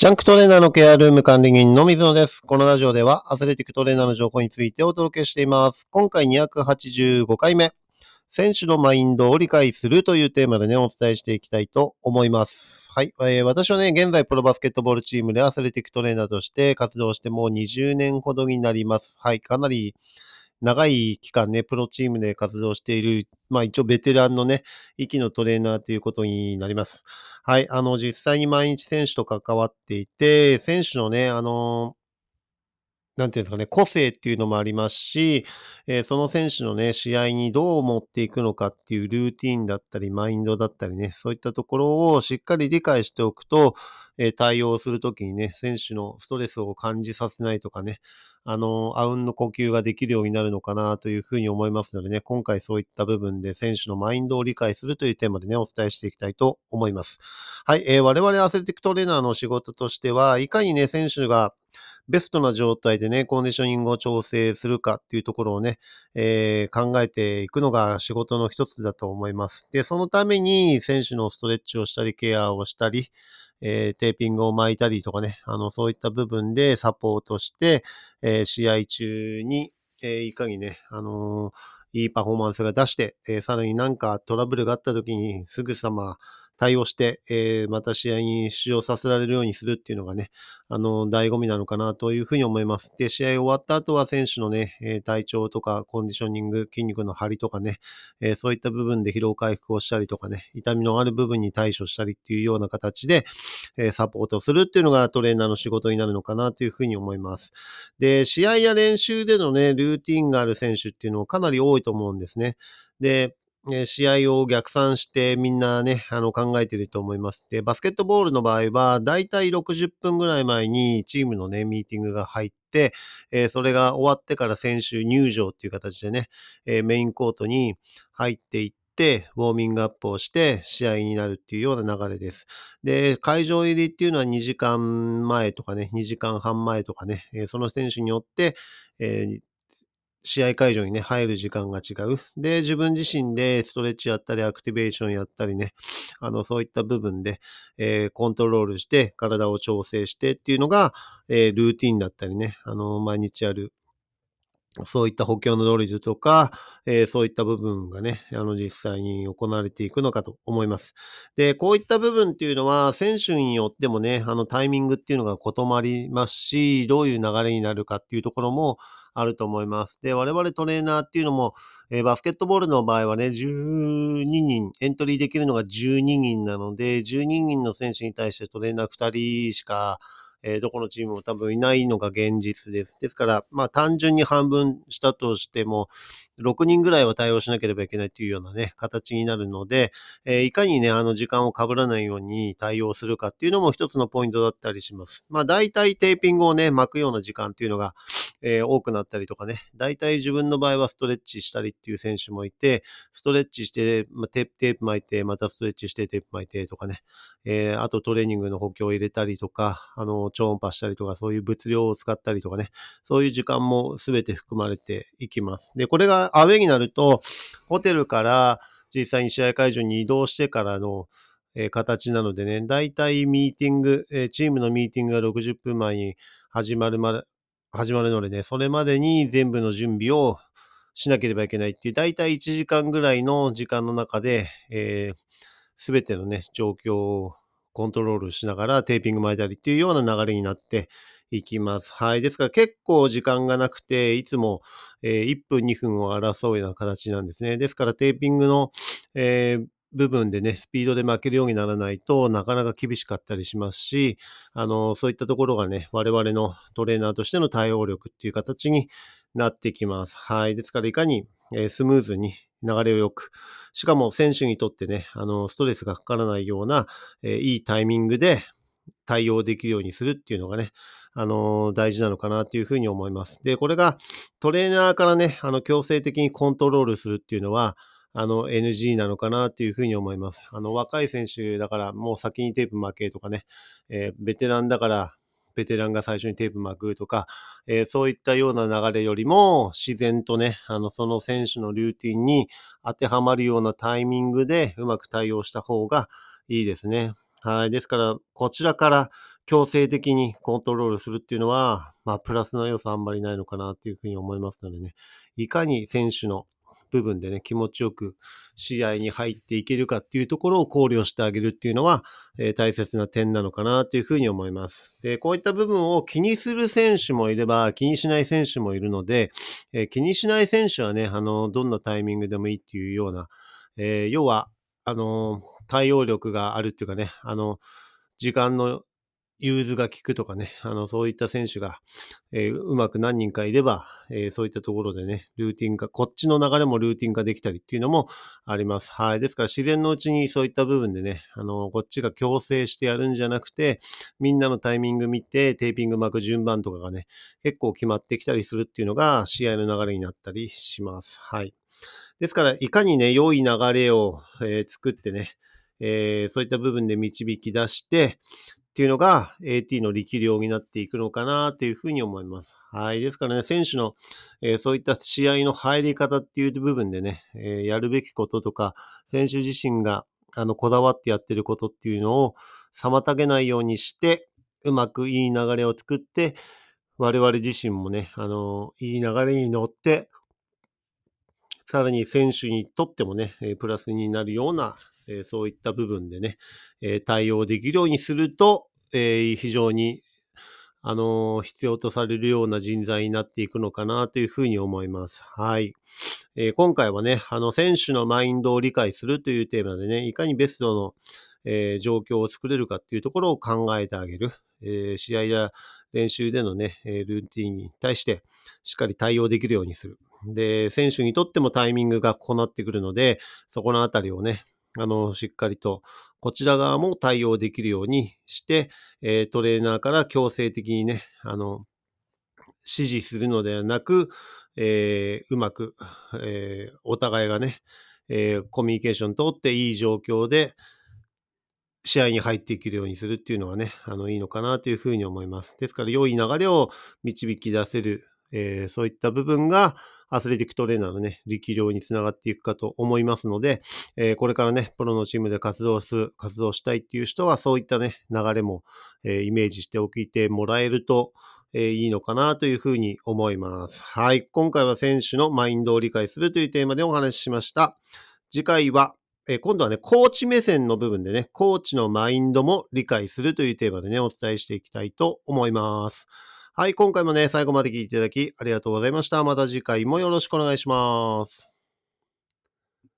ジャンクトレーナーのケアルーム管理人の水野です。このラジオではアスレティックトレーナーの情報についてお届けしています。今回285回目。選手のマインドを理解するというテーマでね、お伝えしていきたいと思います。はい。えー私はね、現在プロバスケットボールチームでアスレティックトレーナーとして活動してもう20年ほどになります。はい。かなり長い期間ね、プロチームで活動している、まあ一応ベテランのね、息のトレーナーということになります。はい。あの、実際に毎日選手と関わっていて、選手のね、あの、なんていうんですかね、個性っていうのもありますし、えーその選手のね、試合にどう持っていくのかっていうルーティーンだったり、マインドだったりね、そういったところをしっかり理解しておくと、えー対応するときにね、選手のストレスを感じさせないとかね、あの、あうんの呼吸ができるようになるのかなというふうに思いますのでね、今回そういった部分で選手のマインドを理解するというテーマでね、お伝えしていきたいと思います。はい、えー我々アスレティックトレーナーの仕事としては、いかにね、選手がベストな状態でね、コンディショニングを調整するかっていうところをね、えー考えていくのが仕事の一つだと思います。で、そのために選手のストレッチをしたり、ケアをしたり、えーテーピングを巻いたりとかね、あの、そういった部分でサポートして、えー試合中に、えーいかにね、あのいいパフォーマンスが出して、えーさらになんかトラブルがあった時にすぐさま対応して、えーまた試合に出場させられるようにするっていうのがね、あの、醍醐味なのかなというふうに思います。で、試合終わった後は選手のね、え体調とかコンディショニング、筋肉の張りとかね、えーそういった部分で疲労回復をしたりとかね、痛みのある部分に対処したりっていうような形で、えサポートするっていうのがトレーナーの仕事になるのかなというふうに思います。で、試合や練習でのね、ルーティンがある選手っていうのもかなり多いと思うんですね。で、え試合を逆算してみんなね、あの考えてると思います。で、バスケットボールの場合は、だいたい60分ぐらい前にチームのね、ミーティングが入って、えーそれが終わってから選手入場っていう形でね、えーメインコートに入っていって、ウォーミングアップをして試合になるっていうような流れです。で、会場入りっていうのは2時間前とかね、2時間半前とかね、その選手によって、えー試合会場にね、入る時間が違う。で、自分自身でストレッチやったり、アクティベーションやったりね、あの、そういった部分で、えーコントロールして、体を調整してっていうのが、えールーティンだったりね、あの、毎日やる、そういった補強のドリルとか、えーそういった部分がね、あの、実際に行われていくのかと思います。で、こういった部分っていうのは、選手によってもね、あの、タイミングっていうのが異なりますし、どういう流れになるかっていうところもあると思います。で、我々トレーナーっていうのも、えーバスケットボールの場合はね、12人、エントリーできるのが12人なので、12人の選手に対してトレーナー2人しか、えーどこのチームも多分いないのが現実です。ですから、まあ単純に半分したとしても、6人ぐらいは対応しなければいけないというようなね、形になるので、えーいかにね、あの時間を被らないように対応するかっていうのも一つのポイントだったりします。まあ大体テーピングをね、巻くような時間っていうのが、えー多くなったりとかね、大体自分の場合はストレッチしたりっていう選手もいて、ストレッチして、ま、テープ、テープ巻いて、またストレッチしてテープ巻いてとかね、えーあとトレーニングの補強を入れたりとか、あの、超音波したりとか、そういう物量を使ったりとかね、そういう時間も全て含まれていきます。で、これがアウェイになると、ホテルから実際に試合会場に移動してからの、えー形なのでね、大体ミーティング、えーチームのミーティングが60分前に始まるまで、始まるのでね、それまでに全部の準備をしなければいけないっていう、大体1時間ぐらいの時間の中で、えすべてのね、状況をコントロールしながらテーピング巻いたりっていうような流れになっていきます。はい。ですから結構時間がなくて、いつも、えー1分2分を争うような形なんですね。ですからテーピングの、えー部分でね、スピードで負けるようにならないとなかなか厳しかったりしますし、あの、そういったところがね、我々のトレーナーとしての対応力っていう形になってきます。はい。ですからいかに、えースムーズに流れを良く、しかも選手にとってね、あの、ストレスがかからないような、えーいいタイミングで対応できるようにするっていうのがね、あの、大事なのかなというふうに思います。で、これがトレーナーからね、あの、強制的にコントロールするっていうのは、あの、NG なのかなっていうふうに思います。あの、若い選手だから、もう先にテープ巻けとかね、えーベテランだから、ベテランが最初にテープ巻くとか、えーそういったような流れよりも、自然とね、あの、その選手のルーティンに当てはまるようなタイミングでうまく対応した方がいいですね。はい。ですから、こちらから強制的にコントロールするっていうのは、まあ、プラスの要素あんまりないのかなっていうふうに思いますのでね、いかに選手の部分でね、気持ちよく試合に入っていけるかっていうところを考慮してあげるっていうのは、えー、大切な点なのかなというふうに思います。で、こういった部分を気にする選手もいれば、気にしない選手もいるので、えー、気にしない選手はね、あの、どんなタイミングでもいいっていうような、えー、要は、あの、対応力があるっていうかね、あの、時間の融通が効くとかね、あの、そういった選手が、えー、うまく何人かいれば、えー、そういったところでね、ルーティン化、こっちの流れもルーティン化できたりっていうのもあります。はい。ですから自然のうちにそういった部分でね、あの、こっちが強制してやるんじゃなくて、みんなのタイミング見て、テーピング巻く順番とかがね、結構決まってきたりするっていうのが試合の流れになったりします。はい。ですから、いかにね、良い流れを、えー、作ってね、えー、そういった部分で導き出して、っていうのが AT の力量になっていくのかなっていうふうに思います。はい。ですからね、選手の、えー、そういった試合の入り方っていう部分でね、えー、やるべきこととか、選手自身があのこだわってやってることっていうのを妨げないようにして、うまくいい流れを作って、我々自身もね、あの、いい流れに乗って、さらに選手にとってもね、プラスになるような、そういった部分でね、対応できるようにすると、非常に、あの、必要とされるような人材になっていくのかなというふうに思います。はい。え、今回はね、あの、選手のマインドを理解するというテーマでね、いかにベストの、え、状況を作れるかっていうところを考えてあげる。え試合や練習でのね、ルーティンに対してしっかり対応できるようにする。で、選手にとってもタイミングが異なってくるので、そこのあたりをね、あの、しっかりとこちら側も対応できるようにして、えー、トレーナーから強制的にね、あの、指示するのではなく、えー、うまく、えー、お互いがね、え、コミュニケーション取っていい状況で試合に入っていけるようにするっていうのはね、あの、いいのかなというふうに思います。ですから、良い流れを導き出せる、え、そういった部分が、アスレティックトレーナーのね、力量につながっていくかと思いますので、えー、これからね、プロのチームで活動する、活動したいっていう人は、そういったね、流れも、えー、イメージしておいてもらえると、えー、いいのかなというふうに思います。はい。今回は選手のマインドを理解するというテーマでお話ししました。次回は、え、今度はね、コーチ目線の部分でね、コーチのマインドも理解するというテーマでね、お伝えしていきたいと思います。はい、今回もね、最後まで聞いていただきありがとうございました。また次回もよろしくお願いします。